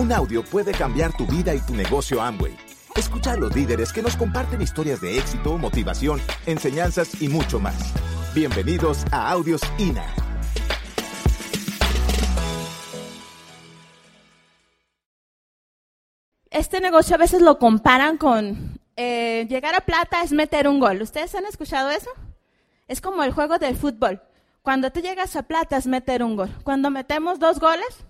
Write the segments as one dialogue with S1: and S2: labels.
S1: Un audio puede cambiar tu vida y tu negocio Amway. Escucha a los líderes que nos comparten historias de éxito, motivación, enseñanzas y mucho más. Bienvenidos a Audios INA.
S2: Este negocio a veces lo comparan con eh, llegar a plata es meter un gol. ¿Ustedes han escuchado eso? Es como el juego del fútbol. Cuando tú llegas a plata es meter un gol. Cuando metemos dos goles,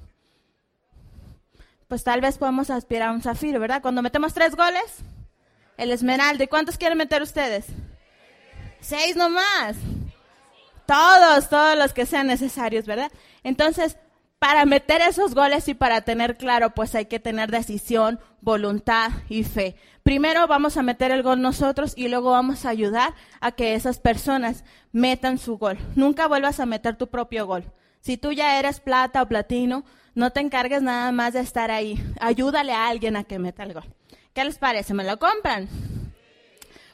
S2: pues tal vez podemos aspirar a un zafiro, ¿verdad? Cuando metemos tres goles, el esmeralda. ¿Y cuántos quieren meter ustedes? Seis nomás. Todos, todos los que sean necesarios, ¿verdad? Entonces, para meter esos goles y para tener claro, pues hay que tener decisión, voluntad y fe. Primero vamos a meter el gol nosotros y luego vamos a ayudar a que esas personas metan su gol. Nunca vuelvas a meter tu propio gol. Si tú ya eres plata o platino, no te encargues nada más de estar ahí. Ayúdale a alguien a que meta el gol. ¿Qué les parece? ¿Me lo compran?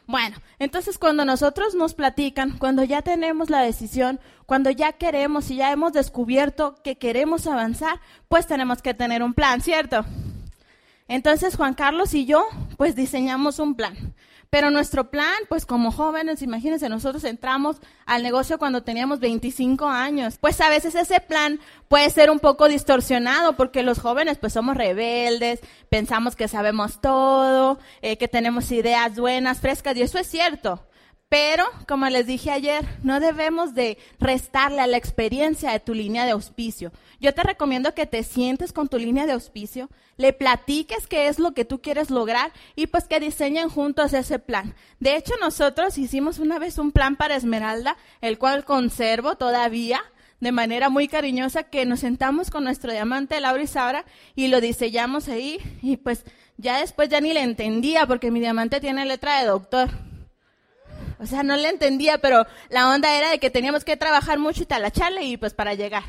S2: Bueno, entonces cuando nosotros nos platican, cuando ya tenemos la decisión, cuando ya queremos y ya hemos descubierto que queremos avanzar, pues tenemos que tener un plan, ¿cierto? Entonces Juan Carlos y yo, pues diseñamos un plan. Pero nuestro plan, pues como jóvenes, imagínense, nosotros entramos al negocio cuando teníamos 25 años. Pues a veces ese plan puede ser un poco distorsionado porque los jóvenes pues somos rebeldes, pensamos que sabemos todo, eh, que tenemos ideas buenas, frescas, y eso es cierto. Pero, como les dije ayer, no debemos de restarle a la experiencia de tu línea de auspicio. Yo te recomiendo que te sientes con tu línea de auspicio, le platiques qué es lo que tú quieres lograr y pues que diseñen juntos ese plan. De hecho, nosotros hicimos una vez un plan para Esmeralda, el cual conservo todavía de manera muy cariñosa, que nos sentamos con nuestro diamante Laura y Sabra y lo diseñamos ahí y pues ya después ya ni le entendía porque mi diamante tiene letra de doctor. O sea, no le entendía, pero la onda era de que teníamos que trabajar mucho y talacharle y pues para llegar.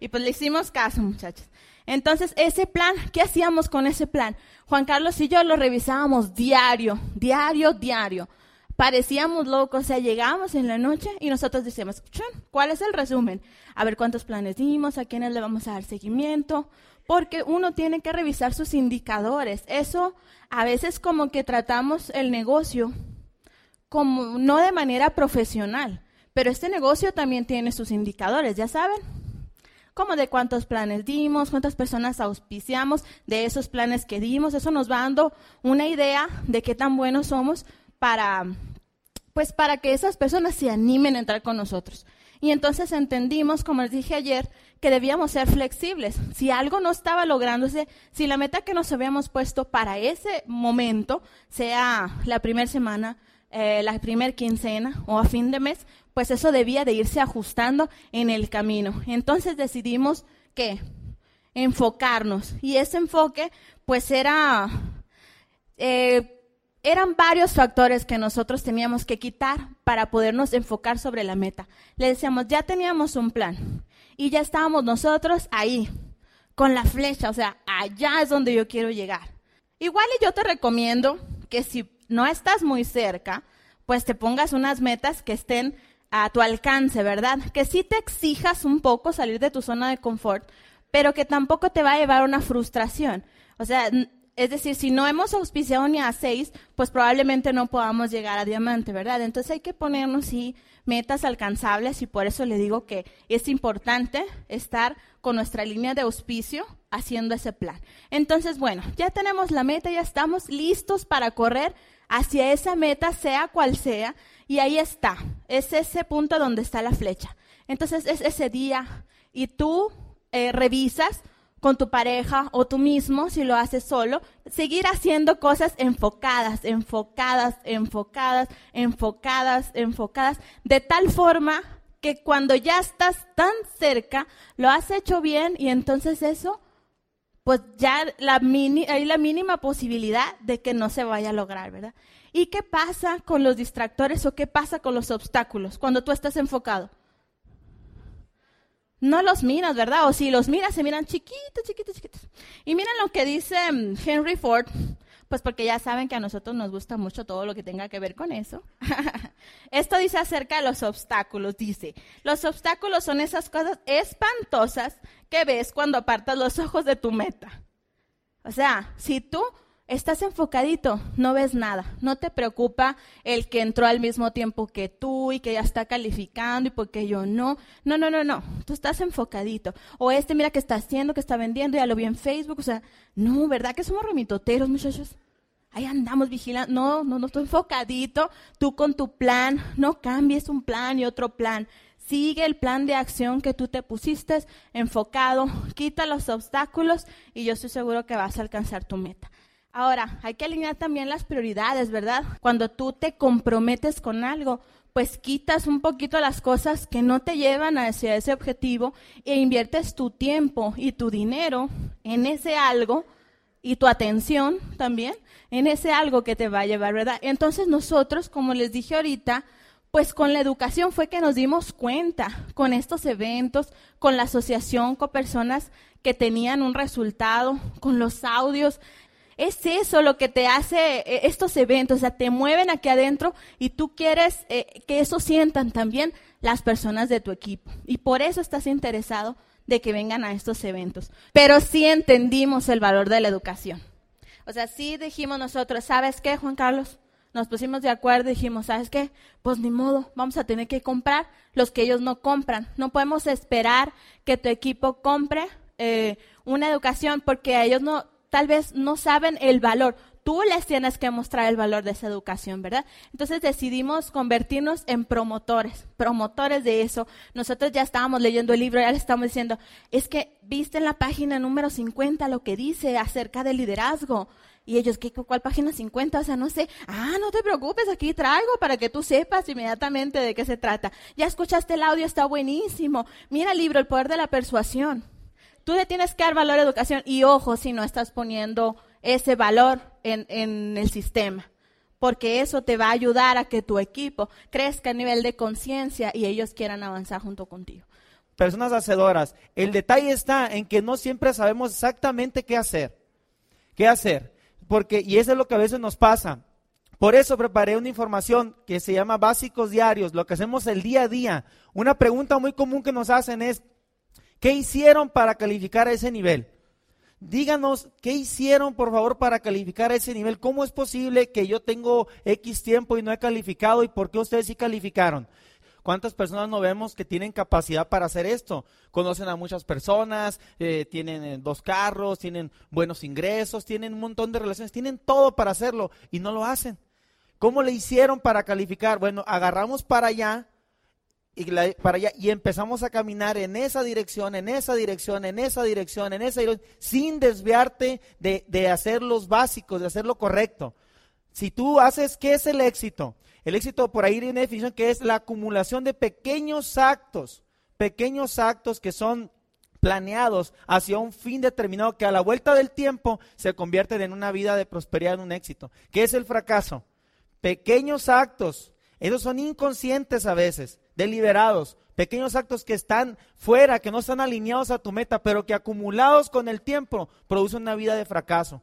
S2: Y pues le hicimos caso, muchachos. Entonces, ese plan, ¿qué hacíamos con ese plan? Juan Carlos y yo lo revisábamos diario, diario, diario. Parecíamos locos, o sea, llegábamos en la noche y nosotros decíamos, ¿cuál es el resumen? A ver cuántos planes dimos, a quiénes le vamos a dar seguimiento, porque uno tiene que revisar sus indicadores. Eso a veces como que tratamos el negocio como no de manera profesional, pero este negocio también tiene sus indicadores, ya saben, como de cuántos planes dimos, cuántas personas auspiciamos, de esos planes que dimos, eso nos va dando una idea de qué tan buenos somos para pues para que esas personas se animen a entrar con nosotros. Y entonces entendimos, como les dije ayer, que debíamos ser flexibles. Si algo no estaba lográndose, si la meta que nos habíamos puesto para ese momento, sea la primera semana, eh, la primer quincena o a fin de mes, pues eso debía de irse ajustando en el camino. Entonces decidimos que enfocarnos y ese enfoque pues era, eh, eran varios factores que nosotros teníamos que quitar para podernos enfocar sobre la meta. Le decíamos, ya teníamos un plan y ya estábamos nosotros ahí, con la flecha, o sea, allá es donde yo quiero llegar. Igual y yo te recomiendo que si no estás muy cerca, pues te pongas unas metas que estén a tu alcance, ¿verdad? Que sí te exijas un poco salir de tu zona de confort, pero que tampoco te va a llevar a una frustración. O sea, es decir, si no hemos auspiciado ni a seis, pues probablemente no podamos llegar a diamante, ¿verdad? Entonces hay que ponernos sí metas alcanzables y por eso le digo que es importante estar con nuestra línea de auspicio haciendo ese plan. Entonces, bueno, ya tenemos la meta, ya estamos listos para correr hacia esa meta, sea cual sea, y ahí está, es ese punto donde está la flecha. Entonces es ese día y tú eh, revisas con tu pareja o tú mismo, si lo haces solo, seguir haciendo cosas enfocadas, enfocadas, enfocadas, enfocadas, enfocadas, de tal forma que cuando ya estás tan cerca, lo has hecho bien y entonces eso pues ya la hay la mínima posibilidad de que no se vaya a lograr, ¿verdad? ¿Y qué pasa con los distractores o qué pasa con los obstáculos cuando tú estás enfocado? No los miras, ¿verdad? O si los miras, se miran chiquitos, chiquitos, chiquitos. Y miren lo que dice mm, Henry Ford, pues porque ya saben que a nosotros nos gusta mucho todo lo que tenga que ver con eso. Esto dice acerca de los obstáculos. Dice, los obstáculos son esas cosas espantosas que ves cuando apartas los ojos de tu meta. O sea, si tú estás enfocadito, no ves nada. No te preocupa el que entró al mismo tiempo que tú y que ya está calificando y porque yo no. No, no, no, no. Tú estás enfocadito. O este, mira que está haciendo, que está vendiendo, ya lo vi en Facebook. O sea, no, ¿verdad que somos remitoteros, muchachos? Ahí andamos vigilando. No, no, no, estoy enfocadito. Tú con tu plan. No cambies un plan y otro plan. Sigue el plan de acción que tú te pusiste enfocado. Quita los obstáculos y yo estoy seguro que vas a alcanzar tu meta. Ahora, hay que alinear también las prioridades, ¿verdad? Cuando tú te comprometes con algo, pues quitas un poquito las cosas que no te llevan hacia ese objetivo e inviertes tu tiempo y tu dinero en ese algo y tu atención también en ese algo que te va a llevar, ¿verdad? Entonces nosotros, como les dije ahorita, pues con la educación fue que nos dimos cuenta, con estos eventos, con la asociación, con personas que tenían un resultado, con los audios es eso lo que te hace eh, estos eventos, o sea, te mueven aquí adentro y tú quieres eh, que eso sientan también las personas de tu equipo. Y por eso estás interesado de que vengan a estos eventos. Pero sí entendimos el valor de la educación. O sea, sí dijimos nosotros, ¿sabes qué, Juan Carlos? Nos pusimos de acuerdo y dijimos, ¿sabes qué? Pues ni modo, vamos a tener que comprar los que ellos no compran. No podemos esperar que tu equipo compre eh, una educación porque ellos no, tal vez no saben el valor. Tú les tienes que mostrar el valor de esa educación, ¿verdad? Entonces decidimos convertirnos en promotores, promotores de eso. Nosotros ya estábamos leyendo el libro, ya le estamos diciendo, es que viste en la página número 50 lo que dice acerca del liderazgo. Y ellos, ¿qué, ¿cuál página 50? O sea, no sé. Ah, no te preocupes, aquí traigo para que tú sepas inmediatamente de qué se trata. Ya escuchaste el audio, está buenísimo. Mira el libro, El Poder de la Persuasión. Tú le tienes que dar valor a educación y ojo si no estás poniendo ese valor en, el sistema, porque eso te va a ayudar a que tu equipo crezca a nivel de conciencia y ellos quieran avanzar junto contigo.
S3: Personas hacedoras, el detalle está en que no siempre sabemos exactamente qué hacer. ¿Qué hacer? Porque, y eso es lo que a veces nos pasa. Por eso preparé una información que se llama básicos diarios, lo que hacemos el día a día. Una pregunta muy común que nos hacen es, ¿Qué hicieron para calificar a ese nivel? Díganos, ¿qué hicieron, por favor, para calificar a ese nivel? ¿Cómo es posible que yo tengo X tiempo y no he calificado y por qué ustedes sí calificaron? ¿Cuántas personas no vemos que tienen capacidad para hacer esto? Conocen a muchas personas, eh, tienen eh, dos carros, tienen buenos ingresos, tienen un montón de relaciones, tienen todo para hacerlo y no lo hacen. ¿Cómo le hicieron para calificar? Bueno, agarramos para allá y, para allá, y empezamos a caminar en esa dirección, en esa dirección, en esa dirección, en esa dirección, sin desviarte de, de hacer los básicos, de hacer lo correcto. Si tú haces, ¿qué es el éxito? El éxito, por ahí hay una definición que es la acumulación de pequeños actos, pequeños actos que son planeados hacia un fin determinado que a la vuelta del tiempo se convierten en una vida de prosperidad, en un éxito. ¿Qué es el fracaso? Pequeños actos, esos son inconscientes a veces, deliberados, pequeños actos que están fuera, que no están alineados a tu meta, pero que acumulados con el tiempo producen una vida de fracaso.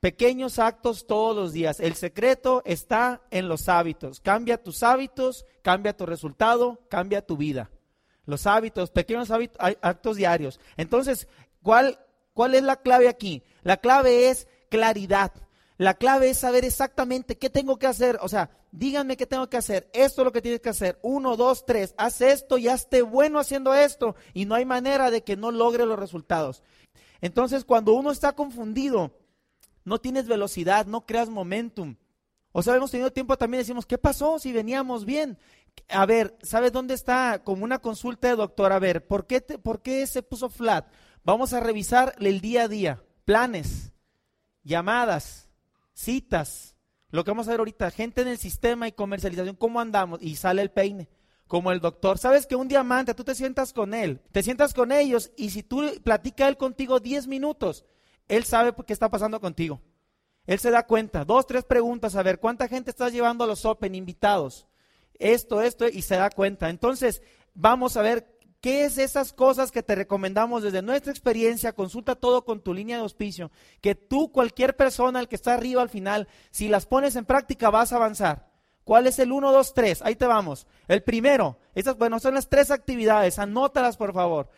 S3: Pequeños actos todos los días. El secreto está en los hábitos. Cambia tus hábitos, cambia tu resultado, cambia tu vida. Los hábitos, pequeños hábitos, actos diarios. Entonces, ¿cuál, ¿cuál es la clave aquí? La clave es claridad. La clave es saber exactamente qué tengo que hacer. O sea, díganme qué tengo que hacer. Esto es lo que tienes que hacer. Uno, dos, tres. Haz esto y hazte bueno haciendo esto. Y no hay manera de que no logre los resultados. Entonces, cuando uno está confundido, no tienes velocidad, no creas momentum. O sea, hemos tenido tiempo también decimos, ¿qué pasó si veníamos bien? A ver, ¿sabes dónde está? Como una consulta de doctor. A ver, ¿por qué, ¿por qué se puso flat? Vamos a revisar el día a día. Planes, llamadas, citas, lo que vamos a ver ahorita, gente en el sistema y comercialización, ¿cómo andamos? Y sale el peine, como el doctor. ¿Sabes que un diamante, tú te sientas con él, te sientas con ellos y si tú platica él contigo 10 minutos, él sabe qué está pasando contigo. Él se da cuenta, dos, tres preguntas, a ver, ¿cuánta gente estás llevando a los Open invitados? Esto, esto, y se da cuenta. Entonces, vamos a ver ¿Qué es esas cosas que te recomendamos desde nuestra experiencia? Consulta todo con tu línea de auspicio. Que tú, cualquier persona, el que está arriba al final, si las pones en práctica vas a avanzar. ¿Cuál es el 1, 2, 3? Ahí te vamos. El primero, estas, bueno, son las tres actividades, anótalas por favor.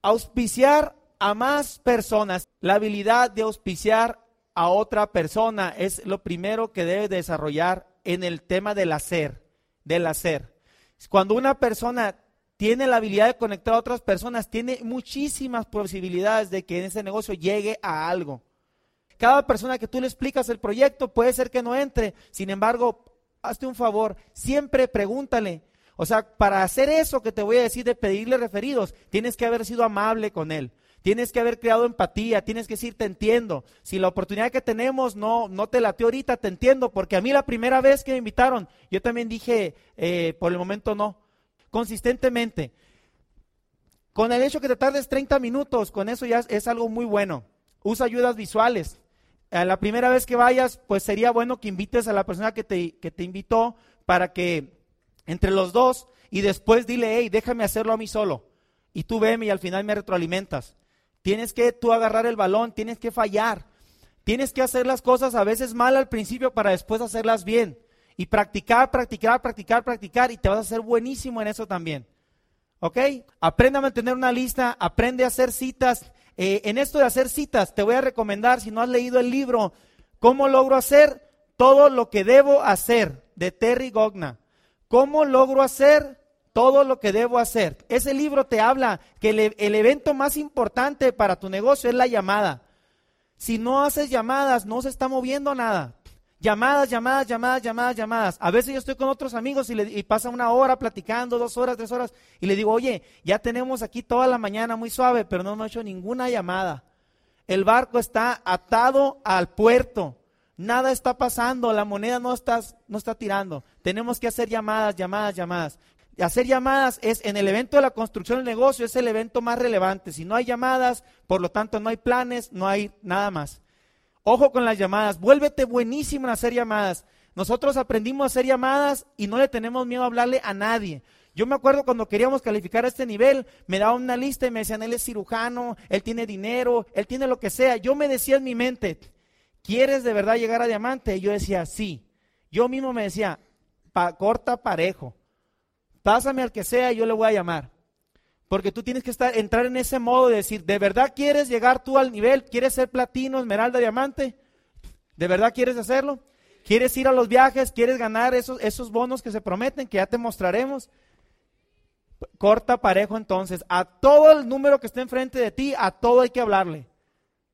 S3: Auspiciar a más personas. La habilidad de auspiciar a otra persona es lo primero que debe desarrollar en el tema del hacer, del hacer. Cuando una persona tiene la habilidad de conectar a otras personas, tiene muchísimas posibilidades de que en ese negocio llegue a algo. Cada persona que tú le explicas el proyecto puede ser que no entre, sin embargo, hazte un favor, siempre pregúntale. O sea, para hacer eso que te voy a decir de pedirle referidos, tienes que haber sido amable con él. Tienes que haber creado empatía, tienes que decir, te entiendo. Si la oportunidad que tenemos no, no te late ahorita, te entiendo, porque a mí la primera vez que me invitaron, yo también dije, eh, por el momento no. Consistentemente. Con el hecho que te tardes 30 minutos, con eso ya es, algo muy bueno. Usa ayudas visuales. A la primera vez que vayas, pues sería bueno que invites a la persona que te, que te invitó para que entre los dos y después dile, hey, déjame hacerlo a mí solo. Y tú veme y al final me retroalimentas. Tienes que tú agarrar el balón, tienes que fallar. Tienes que hacer las cosas a veces mal al principio para después hacerlas bien. Y practicar, practicar, practicar, practicar y te vas a hacer buenísimo en eso también. ¿Ok? Aprende a mantener una lista, aprende a hacer citas. Eh, en esto de hacer citas, te voy a recomendar, si no has leído el libro, ¿Cómo logro hacer todo lo que debo hacer? de Terry Gogna. ¿Cómo logro hacer todo lo que debo hacer. Ese libro te habla que el, evento más importante para tu negocio es la llamada. Si no haces llamadas, no se está moviendo nada. Llamadas, llamadas, llamadas, llamadas, llamadas. A veces yo estoy con otros amigos y, le, y pasa una hora platicando, dos horas, tres horas, y le digo, oye, ya tenemos aquí toda la mañana muy suave, pero no hemos hecho ninguna llamada. El barco está atado al puerto. Nada está pasando, la moneda no está, no está tirando. Tenemos que hacer llamadas, llamadas, llamadas hacer llamadas es en el evento de la construcción del negocio, es el evento más relevante. Si no hay llamadas, por lo tanto no hay planes, no hay nada más. Ojo con las llamadas, vuélvete buenísimo en hacer llamadas. Nosotros aprendimos a hacer llamadas y no le tenemos miedo a hablarle a nadie. Yo me acuerdo cuando queríamos calificar a este nivel, me daban una lista y me decían, él es cirujano, él tiene dinero, él tiene lo que sea. Yo me decía en mi mente, ¿quieres de verdad llegar a diamante? Y yo decía, sí. Yo mismo me decía, corta parejo pásame al que sea y yo le voy a llamar. Porque tú tienes que estar, entrar en ese modo de decir, ¿de verdad quieres llegar tú al nivel? ¿Quieres ser platino, esmeralda, diamante? ¿De verdad quieres hacerlo? ¿Quieres ir a los viajes? ¿Quieres ganar esos, esos bonos que se prometen, que ya te mostraremos? Corta parejo entonces. A todo el número que esté enfrente de ti, a todo hay que hablarle.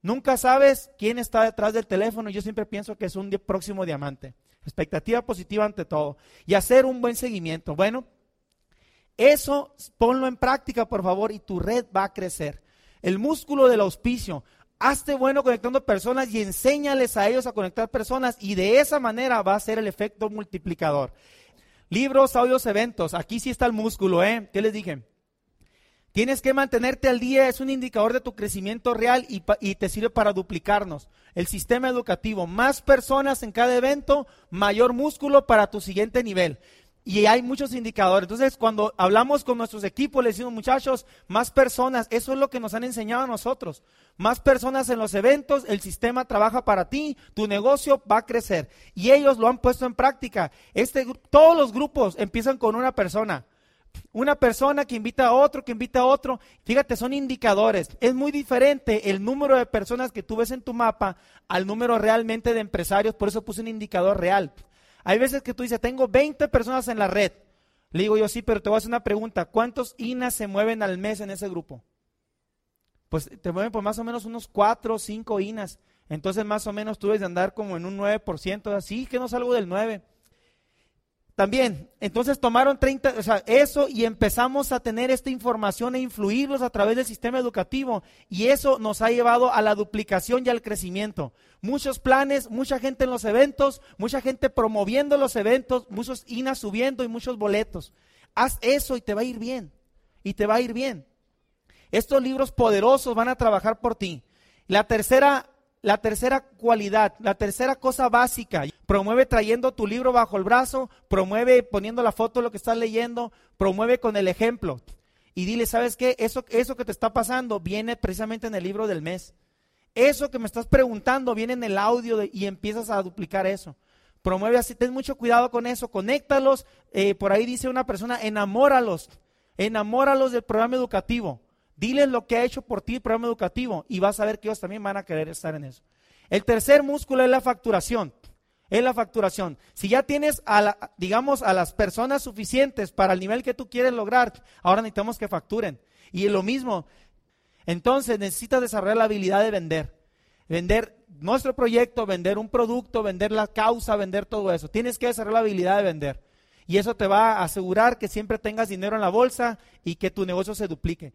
S3: Nunca sabes quién está detrás del teléfono. Yo siempre pienso que es un próximo diamante. Expectativa positiva ante todo. Y hacer un buen seguimiento. Bueno, eso ponlo en práctica, por favor, y tu red va a crecer. El músculo del auspicio. Hazte bueno conectando personas y enséñales a ellos a conectar personas y de esa manera va a ser el efecto multiplicador. Libros, audios, eventos. Aquí sí está el músculo, ¿eh? ¿Qué les dije? Tienes que mantenerte al día, es un indicador de tu crecimiento real y, y, te sirve para duplicarnos. El sistema educativo, más personas en cada evento, mayor músculo para tu siguiente nivel y hay muchos indicadores. Entonces, cuando hablamos con nuestros equipos, les decimos, muchachos, más personas, eso es lo que nos han enseñado a nosotros. Más personas en los eventos, el sistema trabaja para ti, tu negocio va a crecer. Y ellos lo han puesto en práctica. Este, todos los grupos empiezan con una persona. Una persona que invita a otro, que invita a otro. Fíjate, son indicadores. Es muy diferente el número de personas que tú ves en tu mapa al número realmente de empresarios. Por eso puse un indicador real. Hay veces que tú dices, tengo 20 personas en la red. Le digo yo, sí, pero te voy a hacer una pregunta. ¿Cuántos INAS se mueven al mes en ese grupo? Pues te mueven por más o menos unos 4 o 5 INAS. Entonces más o menos tú debes de andar como en un 9%, así que no salgo del 9%. También, entonces tomaron 30, o sea, eso y empezamos a tener esta información e influirlos a través del sistema educativo y eso nos ha llevado a la duplicación y al crecimiento. Muchos planes, mucha gente en los eventos, mucha gente promoviendo los eventos, muchos INAS subiendo y muchos boletos. Haz eso y te va a ir bien. Y te va a ir bien. Estos libros poderosos van a trabajar por ti. La tercera la tercera cualidad, la tercera cosa básica, promueve trayendo tu libro bajo el brazo, promueve poniendo la foto de lo que estás leyendo, promueve con el ejemplo. Y dile, ¿sabes qué? Eso, eso que te está pasando viene precisamente en el libro del mes. Eso que me estás preguntando viene en el audio y empiezas a duplicar eso. Promueve así, ten mucho cuidado con eso, conéctalos. Eh, por ahí dice una persona, enamóralos, enamóralos del programa educativo. Diles lo que ha hecho por ti el programa educativo y vas a ver que ellos también van a querer estar en eso. El tercer músculo es la facturación. Es la facturación. Si ya tienes, a la, digamos, a las personas suficientes para el nivel que tú quieres lograr, ahora necesitamos que facturen. Y lo mismo, entonces necesitas desarrollar la habilidad de vender. Vender nuestro proyecto, vender un producto, vender la causa, vender todo eso. Tienes que desarrollar la habilidad de vender. Y eso te va a asegurar que siempre tengas dinero en la bolsa y que tu negocio se duplique.